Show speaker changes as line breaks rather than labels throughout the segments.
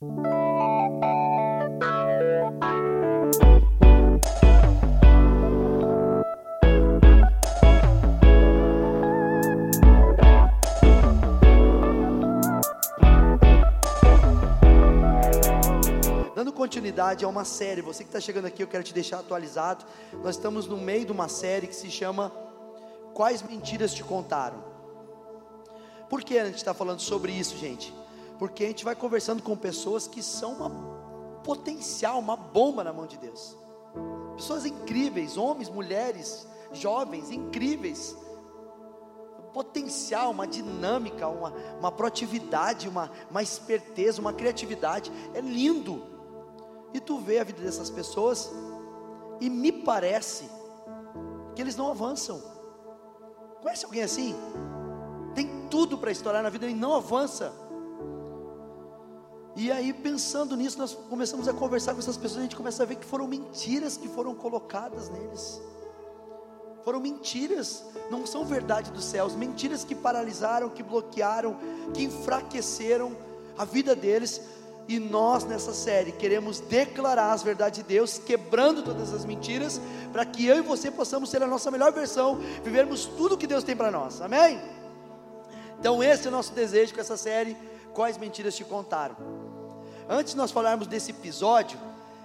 Dando continuidade a uma série, você que está chegando aqui, eu quero te deixar atualizado. Nós estamos no meio de uma série que se chama Quais Mentiras Te Contaram? Por que a gente está falando sobre isso, gente? Porque a gente vai conversando com pessoas que são uma potencial, uma bomba na mão de Deus. Pessoas incríveis, homens, mulheres, jovens, incríveis. Potencial, uma dinâmica, uma, uma proatividade, uma, uma esperteza, uma criatividade. É lindo. E tu vê a vida dessas pessoas e me parece que eles não avançam. Conhece alguém assim? Tem tudo para estourar na vida e não avança. E aí, pensando nisso, nós começamos a conversar com essas pessoas, a gente começa a ver que foram mentiras que foram colocadas neles. Foram mentiras, não são verdade dos céus, mentiras que paralisaram, que bloquearam, que enfraqueceram a vida deles e nós nessa série queremos declarar as verdades de Deus, quebrando todas as mentiras, para que eu e você possamos ser a nossa melhor versão, vivermos tudo que Deus tem para nós. Amém? Então esse é o nosso desejo com essa série, quais mentiras te contaram. Antes de nós falarmos desse episódio,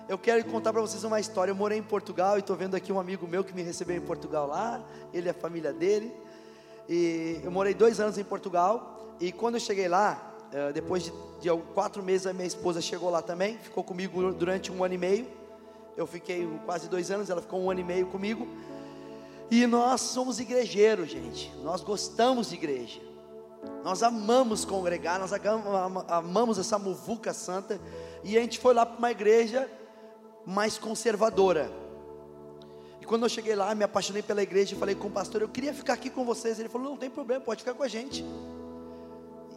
eu quero contar para vocês uma história. Eu morei em Portugal e estou vendo aqui um amigo meu que me recebeu em Portugal lá, ele é a família dele. E eu morei dois anos em Portugal e quando eu cheguei lá, eh, depois de, de quatro meses, a minha esposa chegou lá também, ficou comigo durante um ano e meio. Eu fiquei quase dois anos, ela ficou um ano e meio comigo. E nós somos igrejeiros, gente. Nós gostamos de igreja. Nós amamos congregar, nós amamos essa muvuca santa. E a gente foi lá para uma igreja mais conservadora. E quando eu cheguei lá, me apaixonei pela igreja e falei com o pastor: Eu queria ficar aqui com vocês. Ele falou: Não tem problema, pode ficar com a gente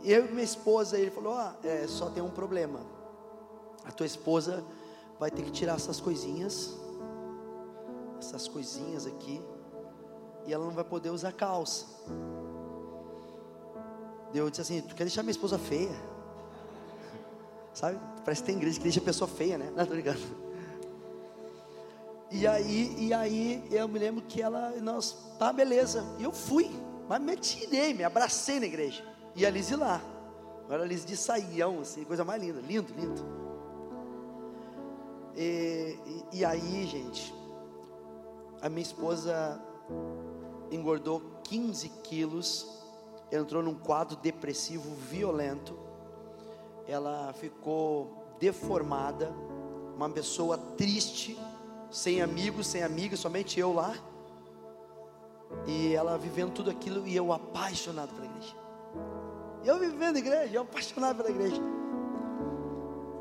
eu e minha esposa, ele falou: ah, é, só tem um problema. A tua esposa vai ter que tirar essas coisinhas, essas coisinhas aqui, e ela não vai poder usar calça. Eu disse assim: Tu quer deixar minha esposa feia? Sabe? Parece que tem igreja que deixa a pessoa feia, né? Não, tô ligado. E aí, e aí eu me lembro que ela, nós, tá, beleza. E eu fui, mas me tirei, me abracei na igreja e a Liz lá. Agora a Liz de saião, assim, coisa mais linda, lindo, lindo. E, e, e aí, gente, a minha esposa engordou 15 quilos, entrou num quadro depressivo violento, ela ficou deformada, uma pessoa triste, sem amigos, sem amigas, somente eu lá. E ela vivendo tudo aquilo e eu apaixonado pela igreja. Eu vivendo igreja, eu apaixonado pela igreja.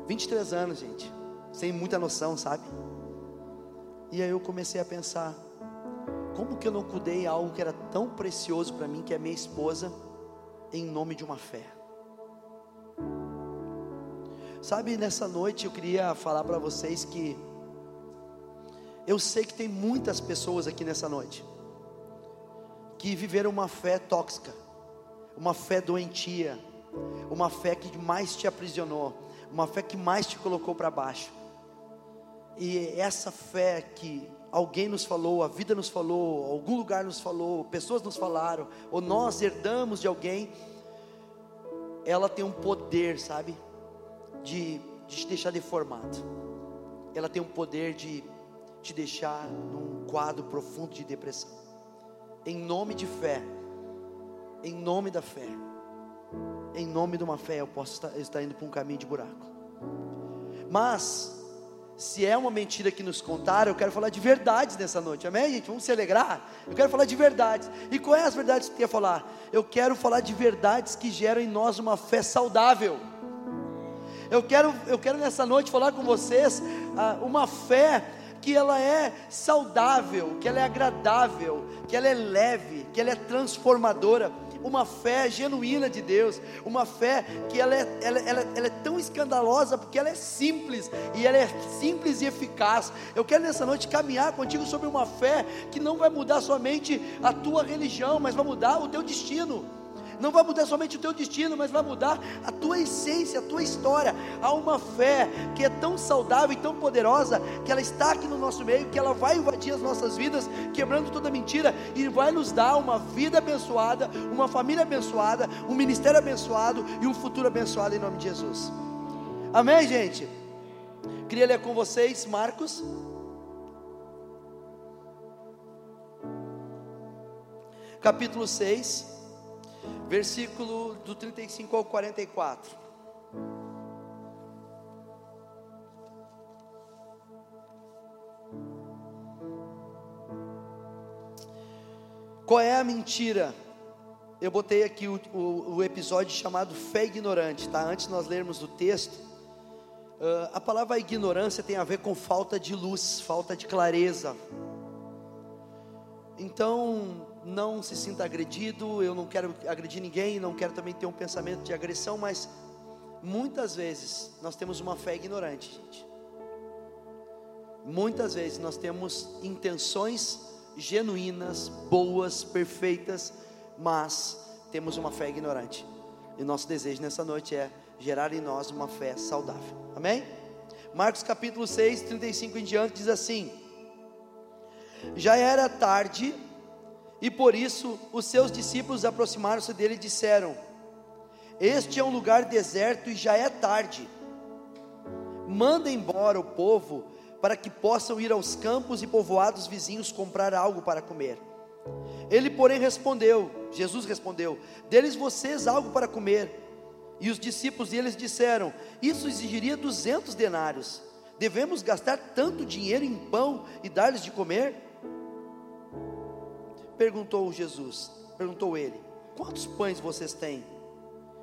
23 anos, gente, sem muita noção, sabe? E aí eu comecei a pensar, como que eu não cuidei algo que era tão precioso para mim, que é minha esposa, em nome de uma fé? Sabe, nessa noite eu queria falar para vocês que eu sei que tem muitas pessoas aqui nessa noite que viveram uma fé tóxica uma fé doentia, uma fé que mais te aprisionou, uma fé que mais te colocou para baixo. E essa fé que alguém nos falou, a vida nos falou, algum lugar nos falou, pessoas nos falaram, ou nós herdamos de alguém, ela tem um poder, sabe, de, de te deixar deformado. Ela tem um poder de te deixar num quadro profundo de depressão. Em nome de fé, em nome da fé. Em nome de uma fé, eu posso estar, estar indo para um caminho de buraco. Mas, se é uma mentira que nos contaram, eu quero falar de verdades nessa noite, amém, gente? Vamos se alegrar? Eu quero falar de verdades. E quais é as verdades que eu quero falar? Eu quero falar de verdades que geram em nós uma fé saudável. Eu quero, eu quero nessa noite falar com vocês ah, uma fé que ela é saudável, que ela é agradável, que ela é leve, que ela é transformadora uma fé genuína de Deus, uma fé que ela é, ela, ela, ela é tão escandalosa porque ela é simples e ela é simples e eficaz. Eu quero nessa noite caminhar contigo sobre uma fé que não vai mudar somente a tua religião, mas vai mudar o teu destino. Não vai mudar somente o teu destino, mas vai mudar a tua essência, a tua história. Há uma fé que é tão saudável e tão poderosa que ela está aqui no nosso meio, que ela vai invadir as nossas vidas, quebrando toda mentira e vai nos dar uma vida abençoada, uma família abençoada, um ministério abençoado e um futuro abençoado em nome de Jesus. Amém, gente? Queria ler com vocês Marcos capítulo 6, versículo do 35 ao 44. Qual é a mentira? Eu botei aqui o, o, o, episódio chamado Fé Ignorante, tá? Antes nós lermos o texto, uh, a palavra ignorância tem a ver com falta de luz, falta de clareza. Então, não se sinta agredido, eu não quero agredir ninguém, não quero também ter um pensamento de agressão, mas muitas vezes nós temos uma fé ignorante, gente. Muitas vezes nós temos intenções genuínas, boas, perfeitas, mas temos uma fé ignorante. E nosso desejo nessa noite é gerar em nós uma fé saudável. Amém? Marcos capítulo 6, 35 em diante diz assim: Já era tarde, e por isso os seus discípulos aproximaram-se dele e disseram: Este é um lugar deserto e já é tarde. Manda embora o povo para que possam ir aos campos e povoados vizinhos comprar algo para comer. Ele, porém, respondeu: Jesus respondeu: Deles vocês algo para comer. E os discípulos deles disseram: Isso exigiria duzentos denários. Devemos gastar tanto dinheiro em pão e dar-lhes de comer? Perguntou Jesus, perguntou ele: Quantos pães vocês têm?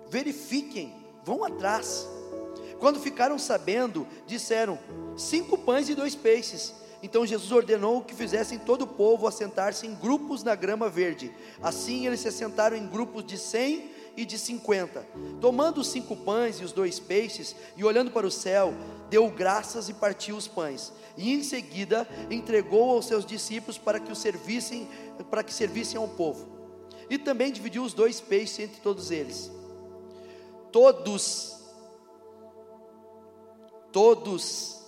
Verifiquem, vão atrás. Quando ficaram sabendo, disseram: Cinco pães e dois peixes. Então Jesus ordenou que fizessem todo o povo assentar-se em grupos na grama verde. Assim eles se assentaram em grupos de cem e de cinquenta. Tomando os cinco pães e os dois peixes, e olhando para o céu, deu graças e partiu os pães. E em seguida entregou aos seus discípulos para que o servissem para que servissem ao povo. E também dividiu os dois peixes entre todos eles. Todos, todos,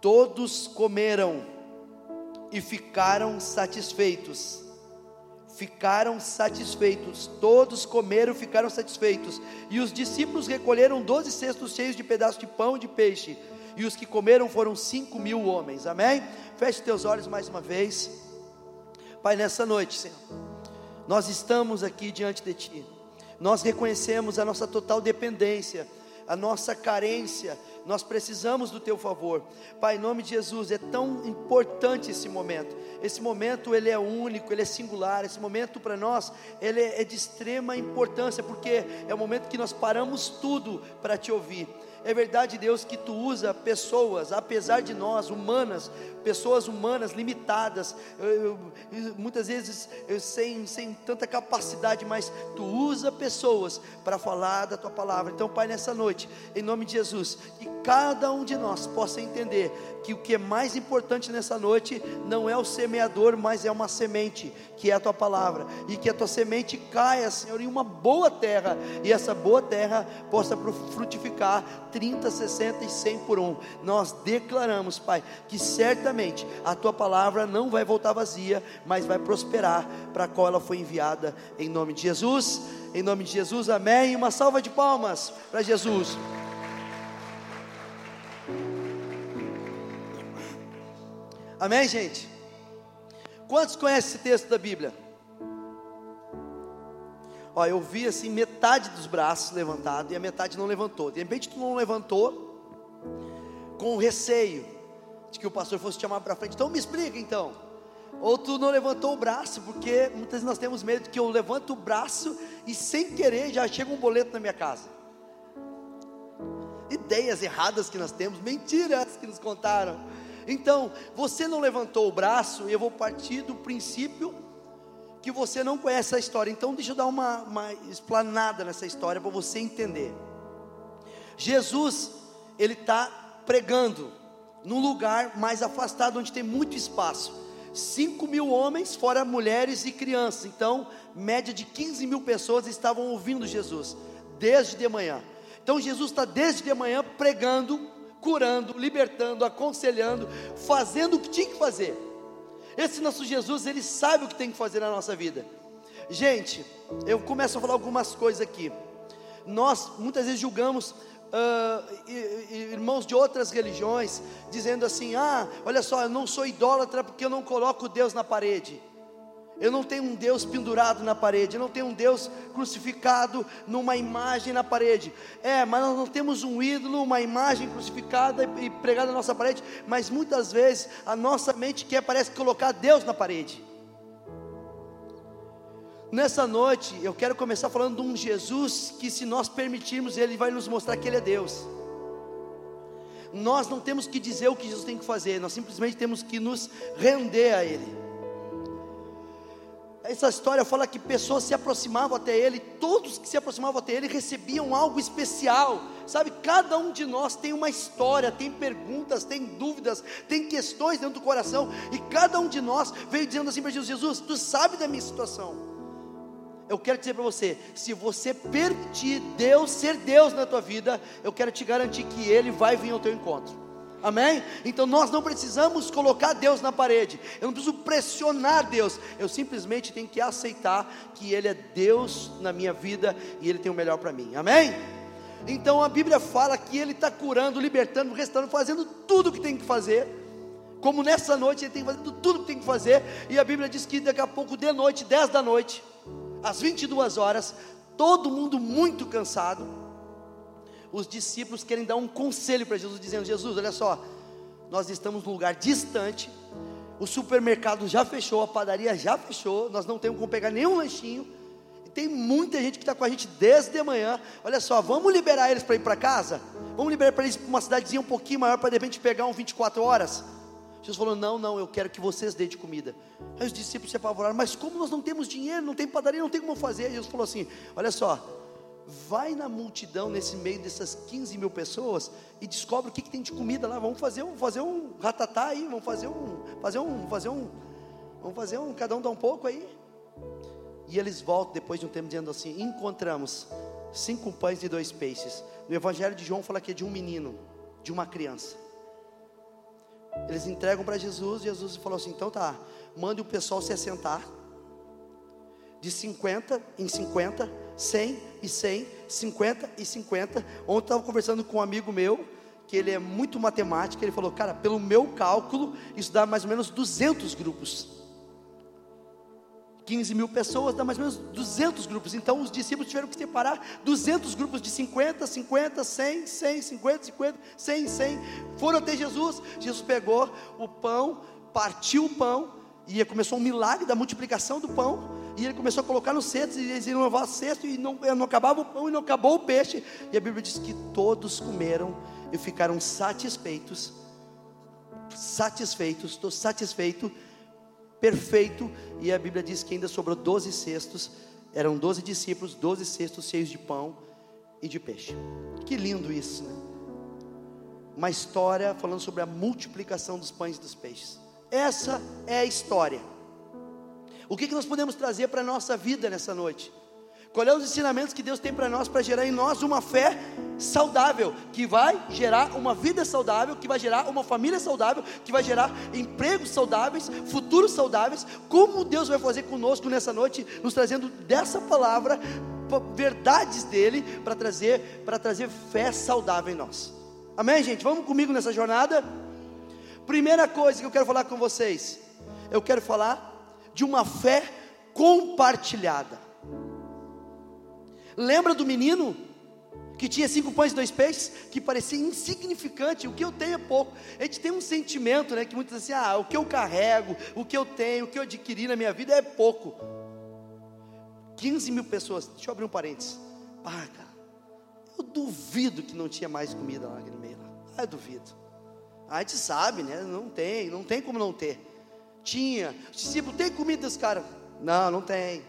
todos comeram e ficaram satisfeitos. Ficaram satisfeitos, todos comeram e ficaram satisfeitos. E os discípulos recolheram doze cestos cheios de pedaços de pão e de peixe. E os que comeram foram cinco mil homens. Amém? Feche teus olhos mais uma vez. Pai, nessa noite, Senhor, nós estamos aqui diante de Ti, nós reconhecemos a nossa total dependência, a nossa carência, nós precisamos do Teu favor, Pai, em nome de Jesus, é tão importante esse momento, esse momento ele é único, ele é singular, esse momento para nós, ele é de extrema importância, porque é o momento que nós paramos tudo para Te ouvir, é verdade, Deus, que tu usa pessoas, apesar de nós, humanas, pessoas humanas limitadas, eu, eu, muitas vezes eu, sem, sem tanta capacidade, mas tu usa pessoas para falar da tua palavra. Então, Pai, nessa noite, em nome de Jesus, que cada um de nós possa entender que o que é mais importante nessa noite não é o semeador, mas é uma semente, que é a tua palavra, e que a tua semente caia, Senhor, em uma boa terra, e essa boa terra possa frutificar 30, 60 e 100 por um. Nós declaramos, Pai, que certamente a tua palavra não vai voltar vazia, mas vai prosperar para qual ela foi enviada, em nome de Jesus. Em nome de Jesus, amém. Uma salva de palmas para Jesus. Amém, gente? Quantos conhecem esse texto da Bíblia? Ó, eu vi assim metade dos braços levantados e a metade não levantou. De repente tu não levantou com receio de que o pastor fosse te chamar para frente. Então me explica então. Ou tu não levantou o braço, porque muitas vezes nós temos medo que eu levanto o braço e sem querer já chega um boleto na minha casa. Ideias erradas que nós temos, mentiras que nos contaram. Então, você não levantou o braço, eu vou partir do princípio que você não conhece a história. Então, deixa eu dar uma, uma explanada nessa história para você entender. Jesus, ele está pregando num lugar mais afastado, onde tem muito espaço. 5 mil homens, fora mulheres e crianças. Então, média de 15 mil pessoas estavam ouvindo Jesus, desde de manhã. Então, Jesus está desde de manhã pregando, curando, libertando, aconselhando, fazendo o que tinha que fazer. Esse nosso Jesus, ele sabe o que tem que fazer na nossa vida. Gente, eu começo a falar algumas coisas aqui. Nós muitas vezes julgamos uh, irmãos de outras religiões, dizendo assim: ah, olha só, eu não sou idólatra porque eu não coloco Deus na parede. Eu não tenho um Deus pendurado na parede, eu não tenho um Deus crucificado numa imagem na parede. É, mas nós não temos um ídolo, uma imagem crucificada e pregada na nossa parede, mas muitas vezes a nossa mente quer parece colocar Deus na parede. Nessa noite, eu quero começar falando de um Jesus que, se nós permitirmos, Ele vai nos mostrar que Ele é Deus. Nós não temos que dizer o que Jesus tem que fazer, nós simplesmente temos que nos render a Ele. Essa história fala que pessoas se aproximavam até Ele, todos que se aproximavam até Ele recebiam algo especial, sabe? Cada um de nós tem uma história, tem perguntas, tem dúvidas, tem questões dentro do coração, e cada um de nós veio dizendo assim para Jesus: Jesus, tu sabe da minha situação eu quero dizer para você: se você permitir Deus ser Deus na tua vida, eu quero te garantir que Ele vai vir ao teu encontro. Amém? Então nós não precisamos colocar Deus na parede, eu não preciso pressionar Deus, eu simplesmente tenho que aceitar que Ele é Deus na minha vida e Ele tem o melhor para mim. Amém? Então a Bíblia fala que Ele está curando, libertando, restaurando, fazendo tudo o que tem que fazer. Como nessa noite Ele tem fazendo tudo o que tem que fazer, e a Bíblia diz que daqui a pouco, de noite, 10 da noite, às 22 horas, todo mundo muito cansado. Os discípulos querem dar um conselho para Jesus, dizendo: Jesus, olha só, nós estamos num lugar distante, o supermercado já fechou, a padaria já fechou, nós não temos como pegar nenhum lanchinho. E tem muita gente que está com a gente desde de manhã. Olha só, vamos liberar eles para ir para casa? Vamos liberar para eles para uma cidadezinha um pouquinho maior para de repente pegar um 24 horas? Jesus falou: Não, não, eu quero que vocês deem de comida. Aí os discípulos se apavoraram: Mas como nós não temos dinheiro, não tem padaria, não tem como fazer? Jesus falou assim: Olha só, vai na multidão nesse meio dessas 15 mil pessoas e descobre o que, que tem de comida lá. Vamos fazer um, fazer um ratatá aí, vamos fazer um, fazer um, fazer um, vamos fazer um, cada um dá um pouco aí. E eles voltam depois de um tempo dizendo assim: Encontramos cinco pães e dois peixes. No Evangelho de João fala que é de um menino, de uma criança. Eles entregam para Jesus, Jesus falou assim: então tá, mande o pessoal se assentar, de 50 em 50, 100 e 100, 50 e 50. Ontem estava conversando com um amigo meu, que ele é muito matemático, ele falou: cara, pelo meu cálculo, isso dá mais ou menos 200 grupos. 15 mil pessoas, dá mais ou menos 200 grupos. Então os discípulos tiveram que separar 200 grupos de 50, 50, 100, 100, 50, 50, 100, 100. Foram até Jesus. Jesus pegou o pão, partiu o pão, e começou um milagre da multiplicação do pão. E ele começou a colocar nos cestos, e eles iam levar cesto, e não, não acabava o pão, e não acabou o peixe. E a Bíblia diz que todos comeram e ficaram satisfeitos. Satisfeitos, estou satisfeito perfeito, e a Bíblia diz que ainda sobrou 12 cestos, eram 12 discípulos, 12 cestos cheios de pão e de peixe. Que lindo isso, né? Uma história falando sobre a multiplicação dos pães e dos peixes. Essa é a história. O que, que nós podemos trazer para a nossa vida nessa noite? Qual é os ensinamentos que Deus tem para nós para gerar em nós uma fé saudável, que vai gerar uma vida saudável, que vai gerar uma família saudável, que vai gerar empregos saudáveis, futuros saudáveis. Como Deus vai fazer conosco nessa noite, nos trazendo dessa palavra verdades dele para trazer para trazer fé saudável em nós. Amém, gente? Vamos comigo nessa jornada? Primeira coisa que eu quero falar com vocês, eu quero falar de uma fé compartilhada. Lembra do menino que tinha cinco pães e dois peixes, que parecia insignificante, o que eu tenho é pouco. A gente tem um sentimento, né, que muitos dizem assim, ah, o que eu carrego, o que eu tenho, o que eu adquiri na minha vida é pouco. 15 mil pessoas, deixa eu abrir um parênteses. Ah, cara, eu duvido que não tinha mais comida lá naquele meio. Ah, eu duvido. A gente sabe, né? Não tem, não tem como não ter. Tinha. Os discípulos, tem comida desse cara? Não, não tem.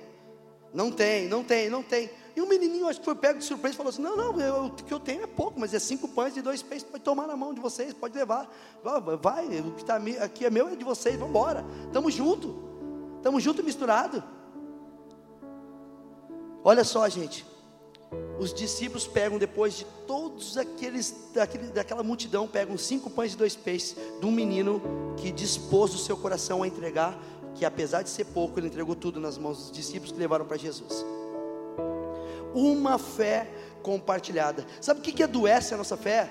Não tem, não tem, não tem. E o menininho, acho que foi pego de surpresa falou assim: Não, não, eu, o que eu tenho é pouco, mas é cinco pães e dois peixes. Pode tomar na mão de vocês, pode levar. Vai, o que está aqui é meu, é de vocês, vamos embora. Estamos juntos, estamos juntos misturados. Olha só, gente. Os discípulos pegam, depois de todos aqueles, daquele, daquela multidão, pegam cinco pães e dois peixes de um menino que dispôs o seu coração a entregar, que apesar de ser pouco, ele entregou tudo nas mãos dos discípulos que levaram para Jesus. Uma fé compartilhada. Sabe o que, que adoece a nossa fé?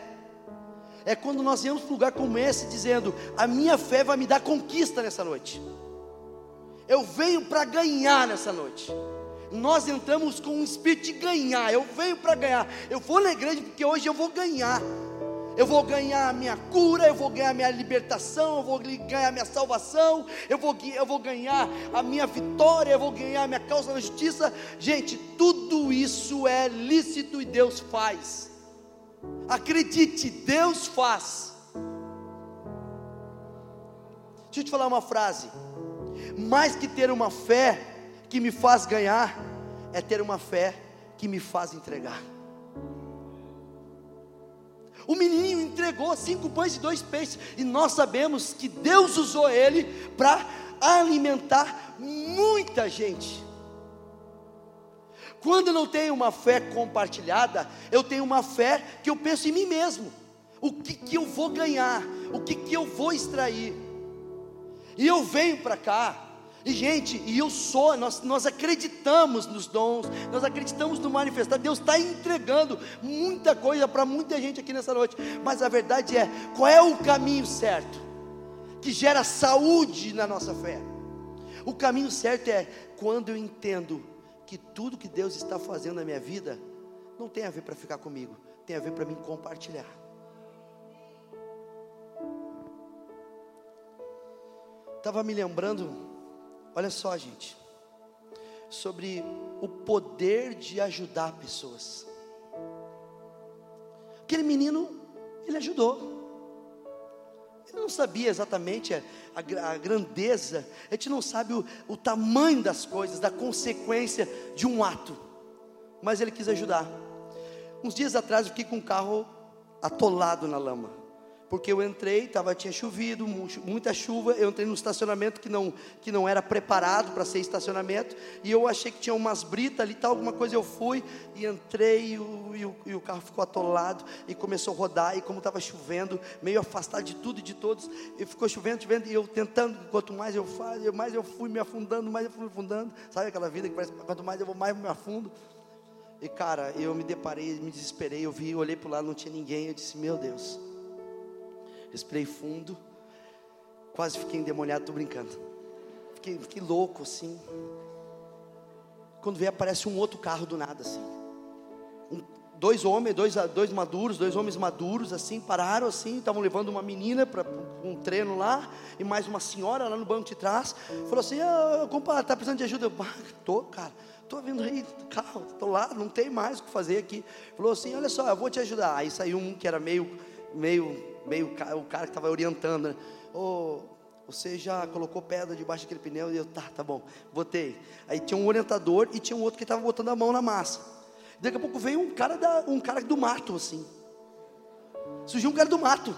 É quando nós viemos para um lugar como esse, dizendo: A minha fé vai me dar conquista nessa noite. Eu venho para ganhar nessa noite nós entramos com um espírito de ganhar. Eu venho para ganhar. Eu vou na igreja porque hoje eu vou ganhar. Eu vou ganhar a minha cura, eu vou ganhar a minha libertação, eu vou ganhar a minha salvação, eu vou, eu vou ganhar a minha vitória, eu vou ganhar a minha causa na justiça. Gente, tudo isso é lícito e Deus faz. Acredite, Deus faz. Deixa eu te falar uma frase. Mais que ter uma fé, que me faz ganhar é ter uma fé que me faz entregar. O menininho entregou cinco pães e dois peixes, e nós sabemos que Deus usou ele para alimentar muita gente. Quando eu não tenho uma fé compartilhada, eu tenho uma fé que eu penso em mim mesmo. O que, que eu vou ganhar? O que, que eu vou extrair? E eu venho para cá, e gente, e eu sou, nós, nós acreditamos nos dons, nós acreditamos no manifestar. Deus está entregando muita coisa para muita gente aqui nessa noite. Mas a verdade é, qual é o caminho certo? Que gera saúde na nossa fé. O caminho certo é quando eu entendo que tudo que Deus está fazendo na minha vida não tem a ver para ficar comigo, tem a ver para mim compartilhar. Estava me lembrando Olha só, gente, sobre o poder de ajudar pessoas. Aquele menino, ele ajudou. Ele não sabia exatamente a, a, a grandeza, a gente não sabe o, o tamanho das coisas, da consequência de um ato, mas ele quis ajudar. Uns dias atrás eu fiquei com o carro atolado na lama porque eu entrei, tava, tinha chovido, muita chuva, eu entrei num estacionamento que não, que não era preparado para ser estacionamento, e eu achei que tinha umas britas ali, tal, alguma coisa, eu fui, e entrei, e o, e o, e o carro ficou atolado, e começou a rodar, e como estava chovendo, meio afastado de tudo e de todos, e ficou chovendo, chovendo, e eu tentando, quanto mais eu faço, mais eu fui me afundando, mais eu fui me afundando, sabe aquela vida que parece, quanto mais eu vou, mais eu me afundo, e cara, eu me deparei, me desesperei, eu vi, olhei para o lado, não tinha ninguém, eu disse, meu Deus, respirei fundo, quase fiquei endemoniado, estou brincando. Fiquei, fiquei louco assim. Quando veio, aparece um outro carro do nada assim. Um, dois homens, dois, dois maduros, dois homens maduros assim, pararam assim, estavam levando uma menina para um treino lá, e mais uma senhora lá no banco de trás, falou assim, ah, compadre, tá precisando de ajuda? Eu, ah, tô, cara, tô vindo aí, carro, tô lá, não tem mais o que fazer aqui. Falou assim, olha só, eu vou te ajudar. Aí saiu um que era meio, meio meio o cara que estava orientando, né? Oh, você já colocou pedra debaixo daquele pneu? E eu, tá, tá bom, botei. Aí tinha um orientador e tinha um outro que estava botando a mão na massa. Daqui a pouco veio um cara, da, um cara do mato, assim. Surgiu um cara do mato.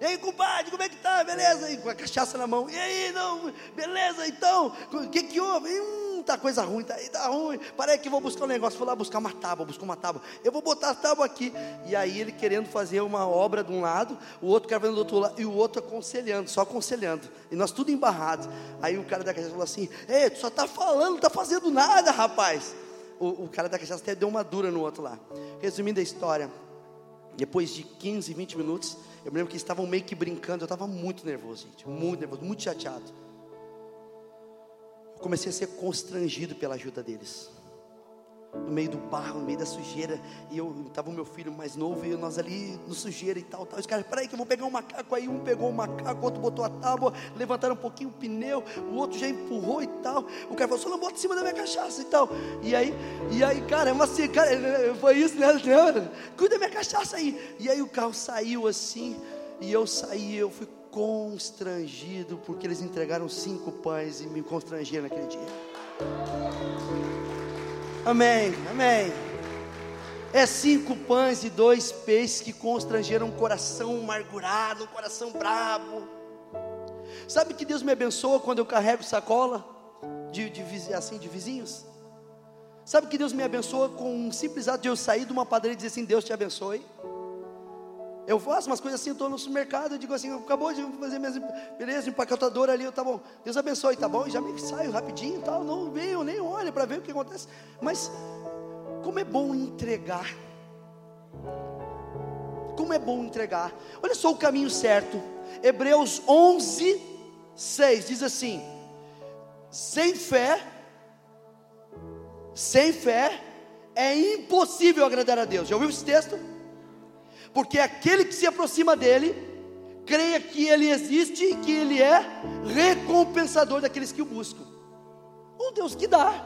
E aí, compadre, como é que tá? Beleza? E com a cachaça na mão. E aí, não, beleza, então? O que que houve? Hum, tá coisa ruim, tá tá ruim. Parei que vou buscar um negócio. Vou lá buscar uma tábua, buscar uma tábua. Eu vou botar a tábua aqui. E aí ele querendo fazer uma obra de um lado, o outro querendo do outro lado, e o outro aconselhando, só aconselhando. E nós tudo embarrados. Aí o cara da cachaça falou assim: Ei, tu só tá falando, não tá fazendo nada, rapaz. O, o cara da cachaça até deu uma dura no outro lá. Resumindo a história, depois de 15, 20 minutos, eu me lembro que estavam meio que brincando, eu estava muito nervoso, gente, muito nervoso, muito chateado. Comecei a ser constrangido pela ajuda deles no meio do barro, no meio da sujeira, e eu estava o meu filho mais novo, e nós ali no sujeira e tal, tal. Os caras, peraí que eu vou pegar um macaco aí, um pegou o um macaco, outro botou a tábua, levantaram um pouquinho o pneu, o outro já empurrou e tal. O cara falou, só não bota em cima da minha cachaça e tal. E aí, e aí, cara, é uma assim, cara, foi isso, né? Cuida da minha cachaça aí. E aí o carro saiu assim, e eu saí, eu fui constrangido, porque eles entregaram cinco pães e me constrangeram naquele dia. Amém, amém. É cinco pães e dois peixes que constrangeram um coração amargurado, um coração bravo. Sabe que Deus me abençoa quando eu carrego sacola de, de, assim, de vizinhos? Sabe que Deus me abençoa com um simples ato de eu sair de uma padaria e dizer assim: Deus te abençoe. Eu faço umas coisas assim, eu estou no supermercado, eu digo assim, acabou de fazer minhas, beleza, empacotadora ali, tá bom, Deus abençoe, tá bom, e já me saio rapidinho e tal, não venho, nem olho para ver o que acontece, mas como é bom entregar, como é bom entregar, olha só o caminho certo, Hebreus 11, 6 diz assim: sem fé, sem fé, é impossível agradar a Deus, já ouviu esse texto? Porque aquele que se aproxima dele, creia que ele existe e que ele é recompensador daqueles que o buscam. Um Deus que dá,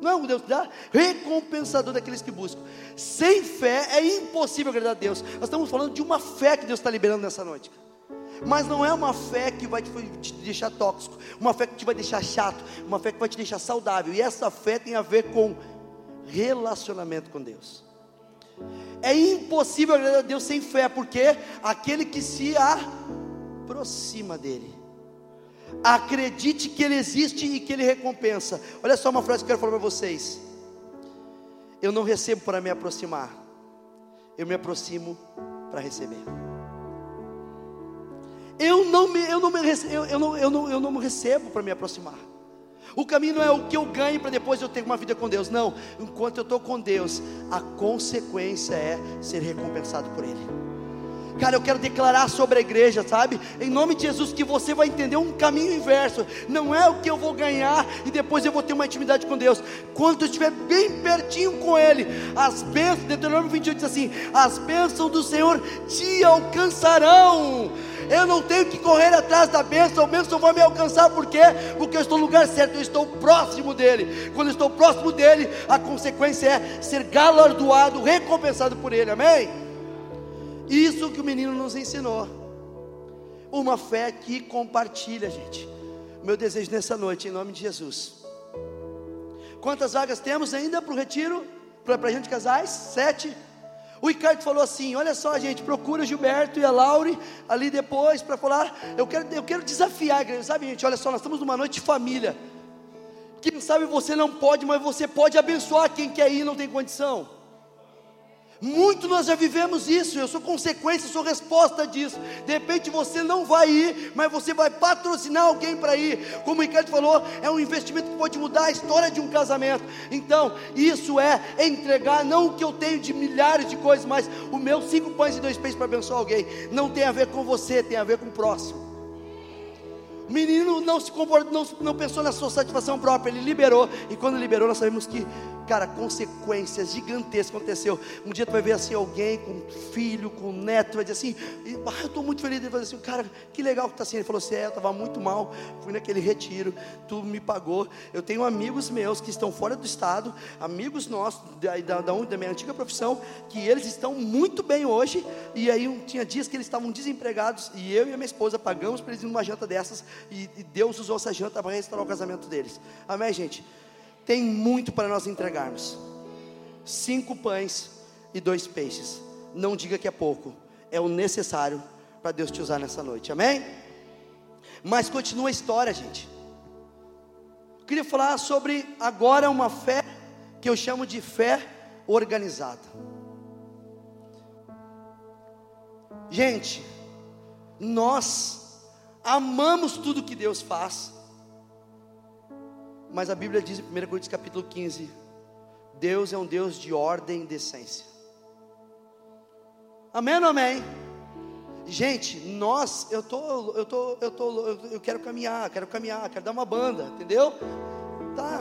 não é um Deus que dá, recompensador daqueles que buscam. Sem fé é impossível agradar a Deus. Nós estamos falando de uma fé que Deus está liberando nessa noite. Mas não é uma fé que vai te deixar tóxico, uma fé que te vai deixar chato, uma fé que vai te deixar saudável. E essa fé tem a ver com relacionamento com Deus. É impossível agradar a Deus sem fé, porque aquele que se aproxima dele, acredite que Ele existe e que Ele recompensa. Olha só uma frase que eu quero falar para vocês. Eu não recebo para me aproximar, eu me aproximo para receber. Eu não me, eu não me, eu, não, eu não, eu não recebo para me aproximar. O caminho não é o que eu ganho para depois eu ter uma vida com Deus. Não, enquanto eu estou com Deus, a consequência é ser recompensado por Ele. Cara, eu quero declarar sobre a igreja, sabe? Em nome de Jesus, que você vai entender um caminho inverso. Não é o que eu vou ganhar e depois eu vou ter uma intimidade com Deus. Quando eu estiver bem pertinho com Ele, as bênçãos, Deuteronômio 28 diz assim: As bênçãos do Senhor te alcançarão. Eu não tenho que correr atrás da bênção, a bênção vai me alcançar, por quê? Porque eu estou no lugar certo, eu estou próximo dele. Quando eu estou próximo dele, a consequência é ser galardoado, recompensado por ele, amém? Isso que o menino nos ensinou. Uma fé que compartilha, gente. Meu desejo nessa noite, em nome de Jesus. Quantas vagas temos ainda para o retiro? Para a gente casais? Sete. O Ricardo falou assim: olha só, gente, procura Gilberto e a Laure ali depois para falar. Eu quero, eu quero desafiar sabe, gente? Olha só, nós estamos numa noite de família. Quem sabe você não pode, mas você pode abençoar quem quer ir e não tem condição. Muito nós já vivemos isso, eu sou consequência, eu sou resposta disso. De repente você não vai ir, mas você vai patrocinar alguém para ir. Como o Ricardo falou, é um investimento que pode mudar a história de um casamento. Então, isso é entregar não o que eu tenho de milhares de coisas, mas o meu cinco pães e dois peixes para abençoar alguém. Não tem a ver com você, tem a ver com o próximo. Menino não se comportou, não, não pensou na sua satisfação própria, ele liberou. E quando liberou, nós sabemos que cara, consequências gigantescas aconteceu. Um dia tu vai ver assim alguém com filho, com neto, vai dizer assim, ah, eu estou muito feliz. Ele vai dizer assim, cara, que legal que está assim. Ele falou assim, é, eu estava muito mal, fui naquele retiro, tu me pagou. Eu tenho amigos meus que estão fora do estado, amigos nossos da, da, da, da minha antiga profissão, que eles estão muito bem hoje. E aí um, tinha dias que eles estavam desempregados e eu e a minha esposa pagamos para eles numa janta dessas e, e Deus usou essa janta para restaurar o casamento deles. Amém, gente? tem muito para nós entregarmos. Cinco pães e dois peixes. Não diga que é pouco, é o necessário para Deus te usar nessa noite, amém? Mas continua a história, gente. Eu queria falar sobre agora uma fé que eu chamo de fé organizada. Gente, nós amamos tudo que Deus faz, mas a Bíblia diz em 1 Coríntios capítulo 15: Deus é um Deus de ordem e decência. Amém ou amém? Gente, nós, eu tô, eu tô, eu tô, eu quero caminhar, quero caminhar, quero dar uma banda, entendeu? Tá,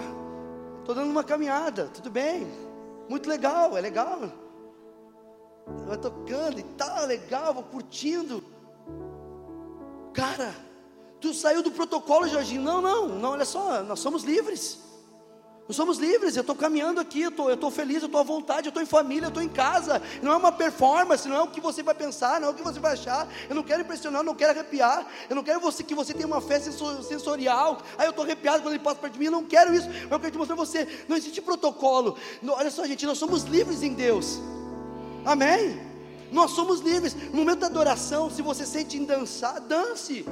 tô dando uma caminhada, tudo bem, muito legal, é legal. Vai tocando e tá legal, vou curtindo. Cara, Tu saiu do protocolo, Jorginho. Não, não, não, olha só, nós somos livres. Nós somos livres, eu estou caminhando aqui, eu estou feliz, eu estou à vontade, eu estou em família, eu estou em casa. Não é uma performance, não é o que você vai pensar, não é o que você vai achar. Eu não quero impressionar, eu não quero arrepiar. Eu não quero você, que você tenha uma fé sensorial. Aí eu estou arrepiado quando ele passa perto de mim, eu não quero isso. Mas eu quero te mostrar você. Não existe protocolo. Olha só, gente, nós somos livres em Deus. Amém? Nós somos livres. No momento da adoração, se você sente em dançar, dance.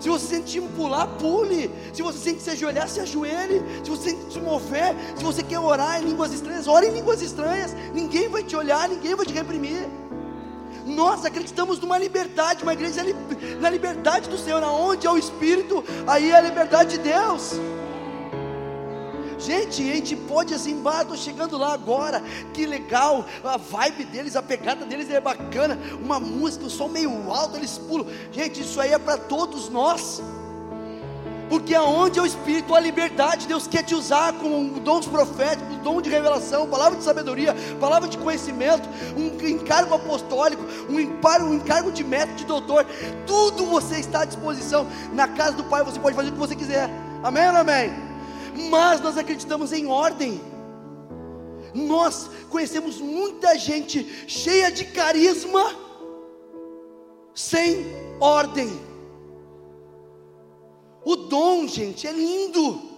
Se você sente pular, pule. Se você sente se ajoelhar, se ajoelhe. Se você sente se mover, se você quer orar em línguas estranhas, ore em línguas estranhas. Ninguém vai te olhar, ninguém vai te reprimir. Nós acreditamos numa liberdade, uma igreja na liberdade do Senhor, aonde é o Espírito, aí é a liberdade de Deus. Gente, a gente pode assim, bah, estou chegando lá agora, que legal, a vibe deles, a pegada deles é bacana, uma música, o som meio alto, eles pulam. Gente, isso aí é para todos nós. Porque aonde é o Espírito, a liberdade, Deus quer te usar com dons proféticos, dom de revelação, palavra de sabedoria, palavra de conhecimento, um encargo apostólico, um encargo, um encargo de método, de doutor, tudo você está à disposição. Na casa do Pai você pode fazer o que você quiser. Amém ou amém? Mas nós acreditamos em ordem. Nós conhecemos muita gente cheia de carisma, sem ordem. O dom, gente, é lindo.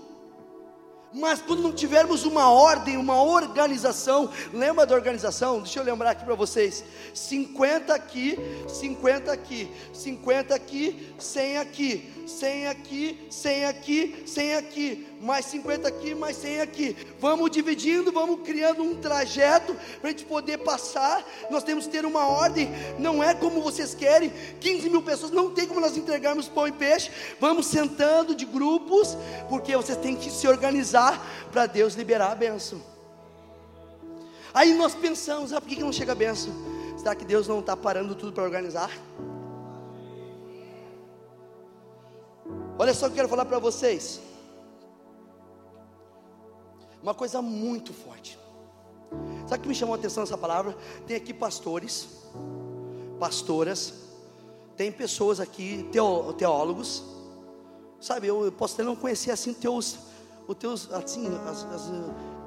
Mas quando não tivermos uma ordem, uma organização, lembra da organização? Deixa eu lembrar aqui para vocês: 50 aqui, 50 aqui, 50 aqui, 100 aqui, 100 aqui, 100 aqui, 100 aqui, mais 50 aqui, mais 100 aqui. Vamos dividindo, vamos criando um trajeto para a gente poder passar. Nós temos que ter uma ordem, não é como vocês querem. 15 mil pessoas, não tem como nós entregarmos pão e peixe. Vamos sentando de grupos, porque vocês têm que se organizar para Deus liberar a benção. Aí nós pensamos, ah, por que, não chega a benção? Será que Deus não está parando tudo para organizar? Olha só o que eu quero falar para vocês. Uma coisa muito forte. Sabe o que me chamou a atenção essa palavra? Tem aqui pastores, pastoras, tem pessoas aqui, teólogos. Sabe, eu, posso até não conhecer assim teus, os teus, assim, as, as,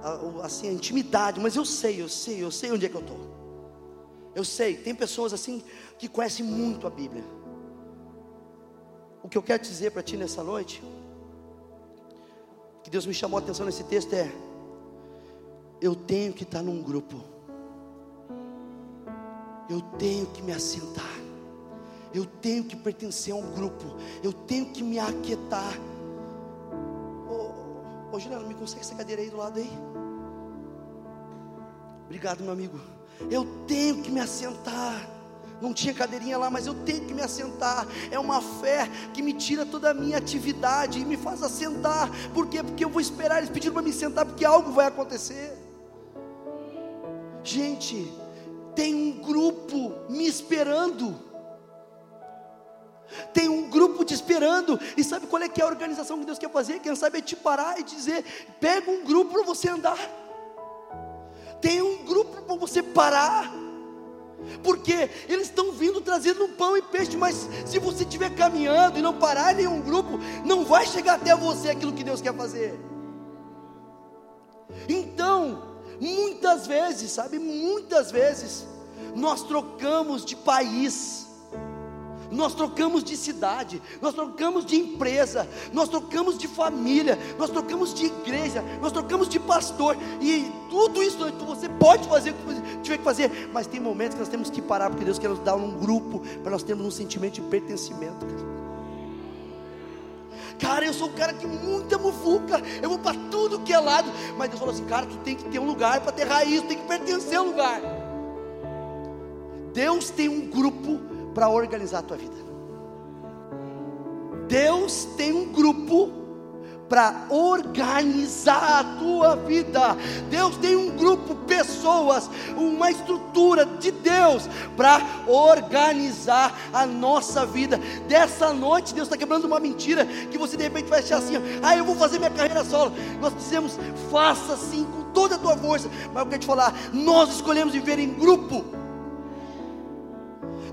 a, assim, a intimidade, mas eu sei, eu sei, eu sei onde é que eu estou. Eu sei, tem pessoas assim que conhecem muito a Bíblia o que eu quero dizer para ti nessa noite, Deus me chamou a atenção nesse texto é: eu tenho que estar num grupo, eu tenho que me assentar, eu tenho que pertencer a um grupo, eu tenho que me aquietar. Ô, ô Juliano, me consegue essa cadeira aí do lado aí? Obrigado, meu amigo. Eu tenho que me assentar. Não tinha cadeirinha lá, mas eu tenho que me assentar. É uma fé que me tira toda a minha atividade e me faz assentar. Por quê? Porque eu vou esperar eles pedindo para me sentar, porque algo vai acontecer. Gente, tem um grupo me esperando. Tem um grupo te esperando. E sabe qual é que é a organização que Deus quer fazer? Quem sabe é te parar e dizer: pega um grupo para você andar. Tem um grupo para você parar porque eles estão vindo trazendo pão e peixe, mas se você estiver caminhando e não parar em nenhum grupo, não vai chegar até você aquilo que Deus quer fazer. Então, muitas vezes, sabe, muitas vezes, nós trocamos de país, nós trocamos de cidade, nós trocamos de empresa, nós trocamos de família, nós trocamos de igreja, nós trocamos de pastor, e tudo isso você pode fazer o que tiver que fazer, mas tem momentos que nós temos que parar, porque Deus quer nos dar um grupo, para nós termos um sentimento de pertencimento. Cara, eu sou um cara de muita mufuca, eu vou para tudo que é lado, mas Deus falou assim: cara, tu tem que ter um lugar para ter raiz, tu tem que pertencer a um lugar. Deus tem um grupo para organizar a tua vida. Deus tem um grupo para organizar a tua vida. Deus tem um grupo, pessoas, uma estrutura de Deus para organizar a nossa vida. Dessa noite, Deus está quebrando uma mentira que você de repente vai achar assim: ah, eu vou fazer minha carreira solo. Nós dizemos, faça assim com toda a tua força. Mas eu quero te falar, nós escolhemos viver em grupo.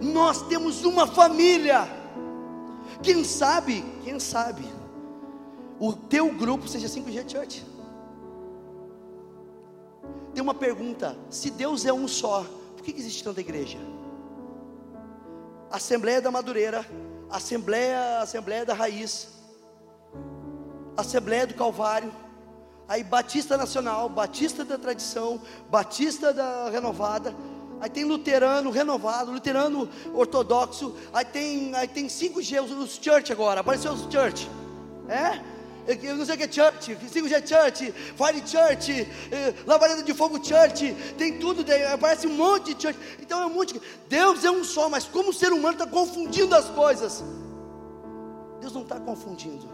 Nós temos uma família. Quem sabe, quem sabe, o teu grupo seja 5G Church. tem uma pergunta: se Deus é um só, por que existe tanta igreja? Assembleia da Madureira, Assembleia, Assembleia da Raiz, Assembleia do Calvário, aí Batista Nacional, Batista da Tradição, Batista da Renovada, aí tem luterano renovado, luterano ortodoxo, aí tem, aí tem cinco G, os church agora, apareceu os church, é? Eu não sei o que é church, 5G é church, Fire Church, eh, de Fogo Church, tem tudo, aparece um monte de church. Então é um monte. Deus é um só, mas como o ser humano está confundindo as coisas. Deus não está confundindo.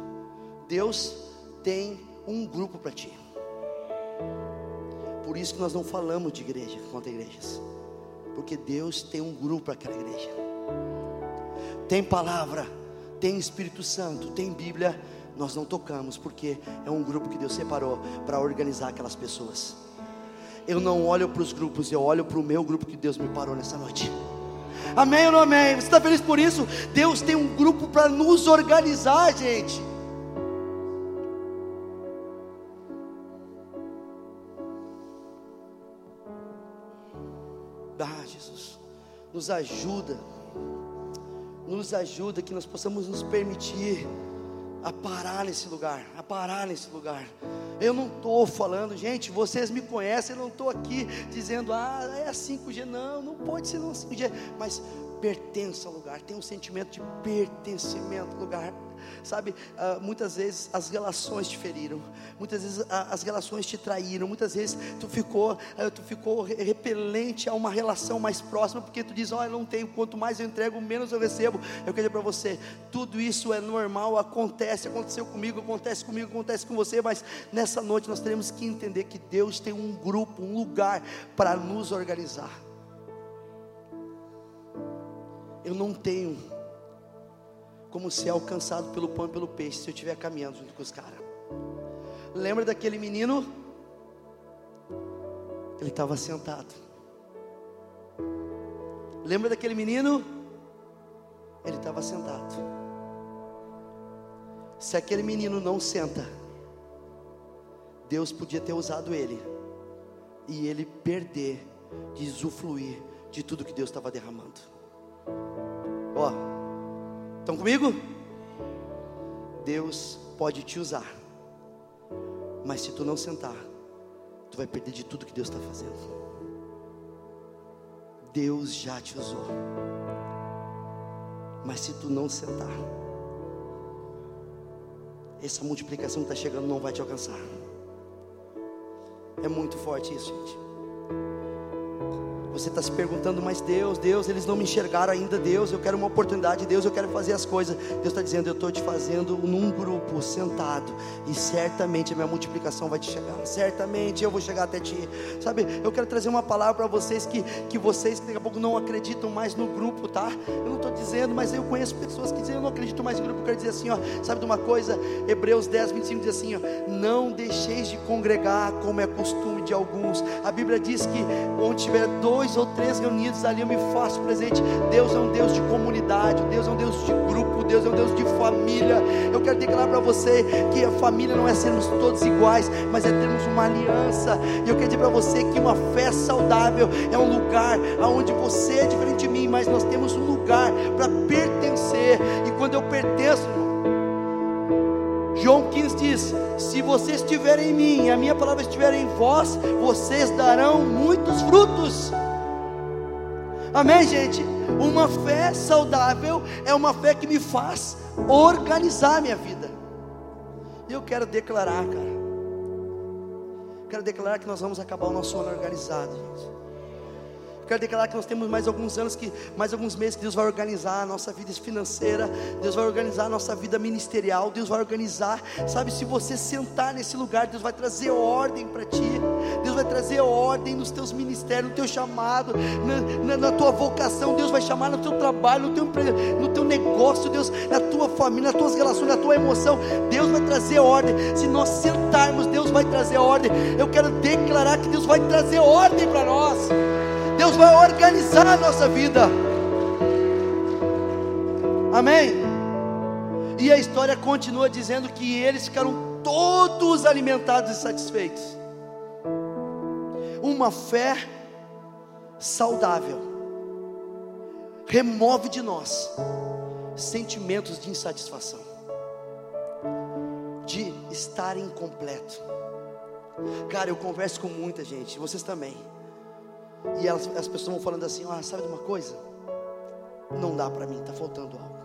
Deus tem um grupo para ti. Por isso que nós não falamos de igreja contra igrejas. Porque Deus tem um grupo para aquela igreja. Tem palavra, tem Espírito Santo, tem Bíblia nós não tocamos, porque é um grupo que Deus separou para organizar aquelas pessoas. Eu não olho para os grupos, eu olho para o meu grupo que Deus me parou nessa noite. Amém ou não amém? Você está feliz por isso? Deus tem um grupo para nos organizar, gente. Nos ajuda, nos ajuda que nós possamos nos permitir a parar nesse lugar, a parar nesse lugar. Eu não estou falando, gente, vocês me conhecem, eu não estou aqui dizendo, ah, é 5G, não, não pode ser não 5G, mas pertença ao lugar, tem um sentimento de pertencimento ao lugar. Sabe, uh, muitas vezes as relações te feriram, muitas vezes uh, as relações te traíram, muitas vezes tu ficou, uh, tu ficou repelente a uma relação mais próxima, porque tu diz, olha, não tenho, quanto mais eu entrego, menos eu recebo. Eu quero dizer para você, tudo isso é normal, acontece, aconteceu comigo, acontece comigo, acontece com você, mas nessa noite nós teremos que entender que Deus tem um grupo, um lugar para nos organizar. Eu não tenho como ser alcançado pelo pão e pelo peixe se eu estiver caminhando junto com os caras. Lembra daquele menino? Ele estava sentado. Lembra daquele menino? Ele estava sentado. Se aquele menino não senta, Deus podia ter usado ele e ele perder de usufruir de tudo que Deus estava derramando. Ó, estão comigo? Deus pode te usar, mas se tu não sentar, tu vai perder de tudo que Deus está fazendo. Deus já te usou, mas se tu não sentar, essa multiplicação que está chegando não vai te alcançar. É muito forte isso, gente. Você está se perguntando, mas Deus, Deus, eles não me enxergaram ainda, Deus, eu quero uma oportunidade, Deus, eu quero fazer as coisas. Deus está dizendo, eu estou te fazendo num grupo, sentado, e certamente a minha multiplicação vai te chegar, certamente eu vou chegar até ti. Sabe, eu quero trazer uma palavra para vocês que, que vocês que daqui a pouco não acreditam mais no grupo, tá? Eu não estou dizendo, mas eu conheço pessoas que dizem, eu não acredito mais no grupo. Eu quero dizer assim, ó, sabe de uma coisa? Hebreus 10, 25 diz assim, ó, não deixeis de congregar como é costume de alguns. A Bíblia diz que onde tiver dois dois ou três reunidos ali, eu me faço presente. Deus é um Deus de comunidade, Deus é um Deus de grupo, Deus é um Deus de família. Eu quero declarar para você que a família não é sermos todos iguais, mas é termos uma aliança. E eu quero dizer para você que uma fé saudável é um lugar onde você é diferente de mim, mas nós temos um lugar para pertencer. E quando eu pertenço, João 15 diz: Se vocês estiverem em mim e a minha palavra estiver em vós, vocês darão muitos frutos. Amém, gente? Uma fé saudável é uma fé que me faz organizar minha vida. E eu quero declarar, cara. Quero declarar que nós vamos acabar o nosso ano organizado, gente. Quero declarar que nós temos mais alguns anos, que mais alguns meses que Deus vai organizar a nossa vida financeira, Deus vai organizar a nossa vida ministerial, Deus vai organizar, sabe, se você sentar nesse lugar, Deus vai trazer ordem para ti, Deus vai trazer ordem nos teus ministérios, no teu chamado, na, na, na, tua vocação, Deus vai chamar no teu trabalho, no teu, no teu negócio, Deus, na tua família, nas tuas relações, na tua emoção, Deus vai trazer ordem. Se nós sentarmos, Deus vai trazer ordem. Eu quero declarar que Deus vai trazer ordem para nós. Deus vai organizar a nossa vida. Amém? E a história continua dizendo que eles ficaram todos alimentados e satisfeitos. uma fé saudável remove de nós sentimentos de insatisfação, de estar incompleto. Cara, eu converso com muita gente, vocês também. E elas, as pessoas vão falando assim: ah, sabe de uma coisa? Não dá para mim, está faltando algo.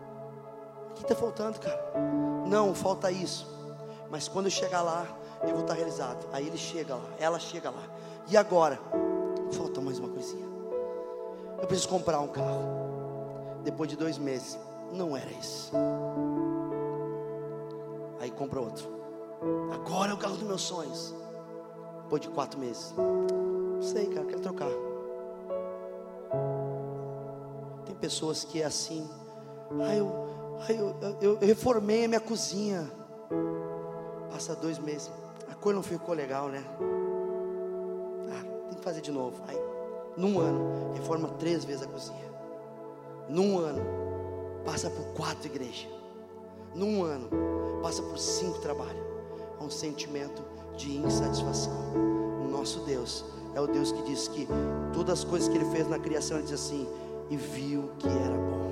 O que está faltando, cara? Não, falta isso. Mas quando eu chegar lá, eu vou estar realizado. Aí ele chega lá, ela chega lá. E agora? Falta mais uma coisinha. Eu preciso comprar um carro. Depois de dois meses, não era isso. Aí compra outro. Agora é o carro dos meus sonhos. Depois de quatro meses. Sei, cara, quero trocar. Tem pessoas que é assim. Ah, eu, ah, eu, eu, eu reformei a minha cozinha. Passa dois meses. A cor não ficou legal, né? Ah, tem que fazer de novo. Aí, num ano, reforma três vezes a cozinha. Num ano, passa por quatro igrejas. Num ano, passa por cinco trabalhos. É um sentimento de insatisfação. O nosso Deus é o Deus que diz que todas as coisas que Ele fez na criação, Ele diz assim: e viu que era bom.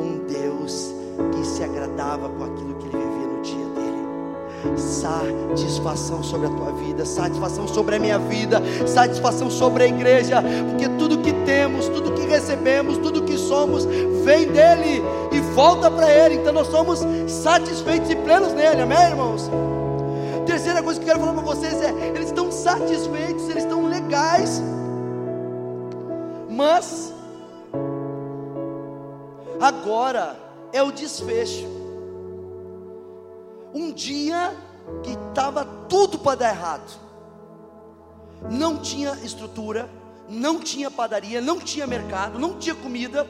Um Deus que se agradava com aquilo que Ele vivia no dia dele. Satisfação sobre a tua vida, satisfação sobre a minha vida, satisfação sobre a igreja, porque tudo que temos, tudo que recebemos, tudo que somos, vem dele e volta para Ele. Então nós somos satisfeitos e plenos nele, amém, irmãos? Terceira coisa que eu quero falar para vocês é: eles estão satisfeitos, eles estão legais, mas agora é o desfecho. Um dia que estava tudo para dar errado, não tinha estrutura, não tinha padaria, não tinha mercado, não tinha comida.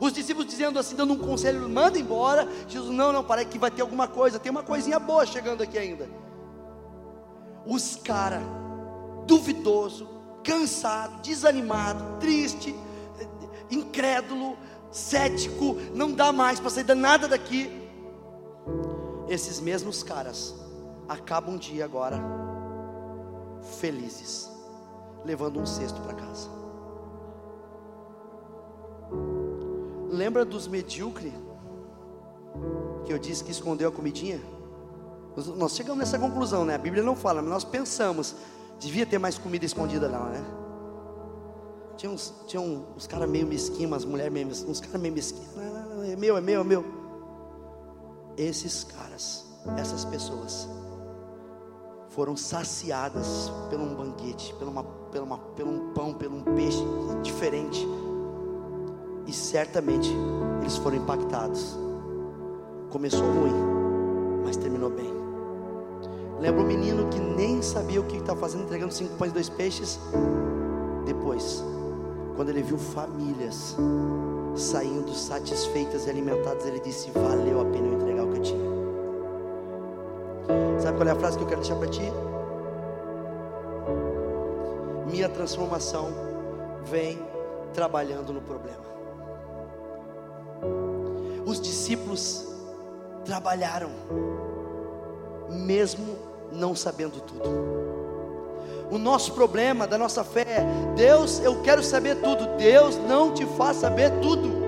Os discípulos dizendo assim, dando um conselho, manda embora. Jesus, não, não, para que vai ter alguma coisa, tem uma coisinha boa chegando aqui ainda. Os cara duvidoso, cansado, desanimado, triste, incrédulo, cético, não dá mais para sair nada daqui. Esses mesmos caras acabam um dia agora felizes, levando um cesto para casa. Lembra dos medíocres que eu disse que escondeu a comidinha? Nós chegamos nessa conclusão, né? A Bíblia não fala, mas nós pensamos, devia ter mais comida escondida lá, né? Tinha uns, tinha uns caras meio mesquinhos, umas mulheres meio uns caras meio mesquinhos. É meu, é meu, é meu. Esses caras, essas pessoas, foram saciadas por um banquete, por, uma, por, uma, por um pão, por um peixe diferente. E certamente eles foram impactados. Começou ruim, mas terminou bem. Lembra o menino que nem sabia o que estava fazendo, entregando cinco pães e dois peixes? Depois, quando ele viu famílias saindo satisfeitas e alimentadas, ele disse: Valeu a pena eu entregar o que eu tinha. Sabe qual é a frase que eu quero deixar para ti? Minha transformação vem trabalhando no problema. Os discípulos trabalharam, mesmo não sabendo tudo. O nosso problema da nossa fé é: Deus, eu quero saber tudo. Deus não te faz saber tudo.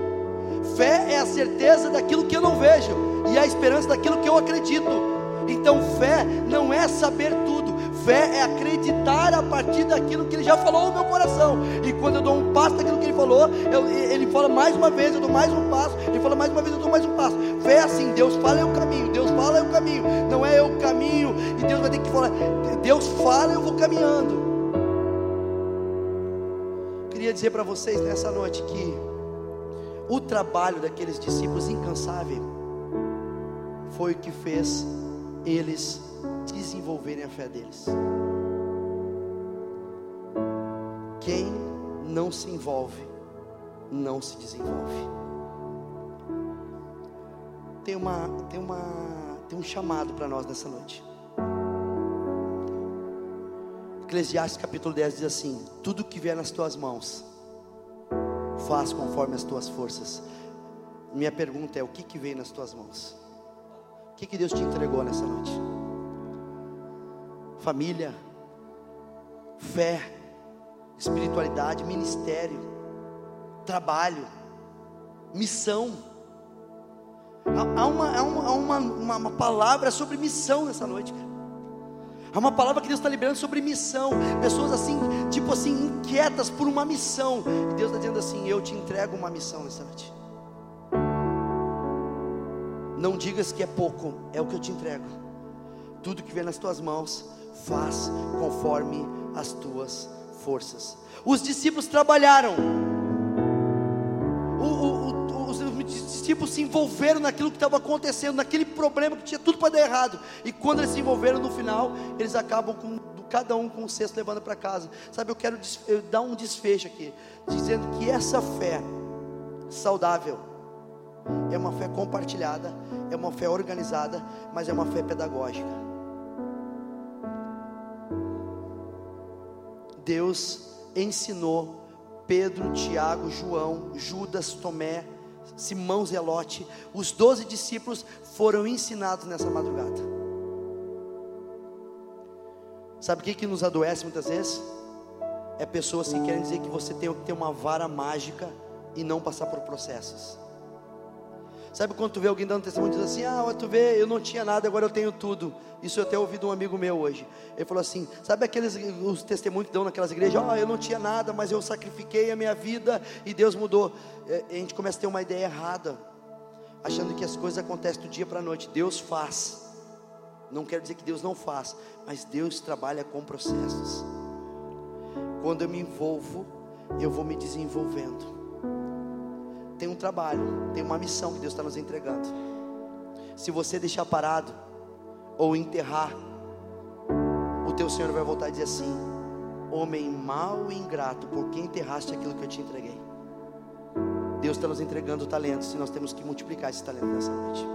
Fé é a certeza daquilo que eu não vejo e a esperança daquilo que eu acredito. Então, fé não é saber tudo, fé é acreditar a partir daquilo que Ele já falou no meu coração. E quando eu dou um passo daquilo que Ele falou, eu, Ele fala mais uma vez, eu dou mais um passo. Ele fala mais uma vez, eu dou mais um passo. Fé é assim: Deus fala é o caminho, Deus fala é o caminho. Não é o caminho e Deus vai ter que falar. Deus fala, eu vou caminhando. Queria dizer para vocês nessa noite que o trabalho daqueles discípulos incansável foi o que fez eles desenvolverem a fé deles. Quem não se envolve, não se desenvolve. Tem uma, tem uma, tem um chamado para nós nessa noite. Eclesiastes capítulo 10 diz assim: Tudo que vier nas tuas mãos, faz conforme as tuas forças. Minha pergunta é: o que, que vem nas tuas mãos? O que, que Deus te entregou nessa noite? Família, fé, espiritualidade, ministério, trabalho, missão. Há uma, há uma, há uma, uma, uma palavra sobre missão nessa noite. Há uma palavra que Deus está liberando sobre missão. Pessoas assim, tipo assim, inquietas por uma missão. E Deus está dizendo assim: Eu te entrego uma missão nessa noite. Não digas que é pouco, é o que eu te entrego. Tudo que vem nas tuas mãos, faz conforme as tuas forças. Os discípulos trabalharam. Discípulos se envolveram naquilo que estava acontecendo, naquele problema que tinha tudo para dar errado. E quando eles se envolveram no final, eles acabam com cada um com um cesto levando para casa. Sabe, eu quero eu dar um desfecho aqui, dizendo que essa fé saudável é uma fé compartilhada, é uma fé organizada, mas é uma fé pedagógica. Deus ensinou Pedro, Tiago, João, Judas, Tomé, Simão Zelote, os doze discípulos foram ensinados nessa madrugada. Sabe o que, que nos adoece muitas vezes? É pessoas que querem dizer que você tem que ter uma vara mágica e não passar por processos. Sabe quando tu vê alguém dando testemunho e diz assim: Ah, tu vê, eu não tinha nada, agora eu tenho tudo. Isso eu até ouvi de um amigo meu hoje. Ele falou assim: Sabe aqueles os testemunhos que dão naquelas igrejas? Ah, eu não tinha nada, mas eu sacrifiquei a minha vida e Deus mudou. É, a gente começa a ter uma ideia errada, achando que as coisas acontecem do dia para a noite. Deus faz. Não quero dizer que Deus não faz, mas Deus trabalha com processos. Quando eu me envolvo, eu vou me desenvolvendo tem um trabalho, tem uma missão que Deus está nos entregando. Se você deixar parado ou enterrar, o teu Senhor vai voltar e dizer assim: Homem mau e ingrato, por que enterraste aquilo que eu te entreguei? Deus está nos entregando talentos e nós temos que multiplicar esse talento nessa noite.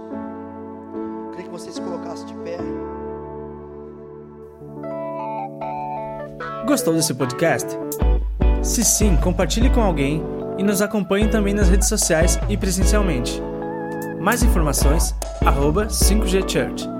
Eu queria que você se colocasse de pé.
Gostou desse podcast? Se sim, compartilhe com alguém e nos acompanhe também nas redes sociais e presencialmente. Mais informações, arroba 5G Church.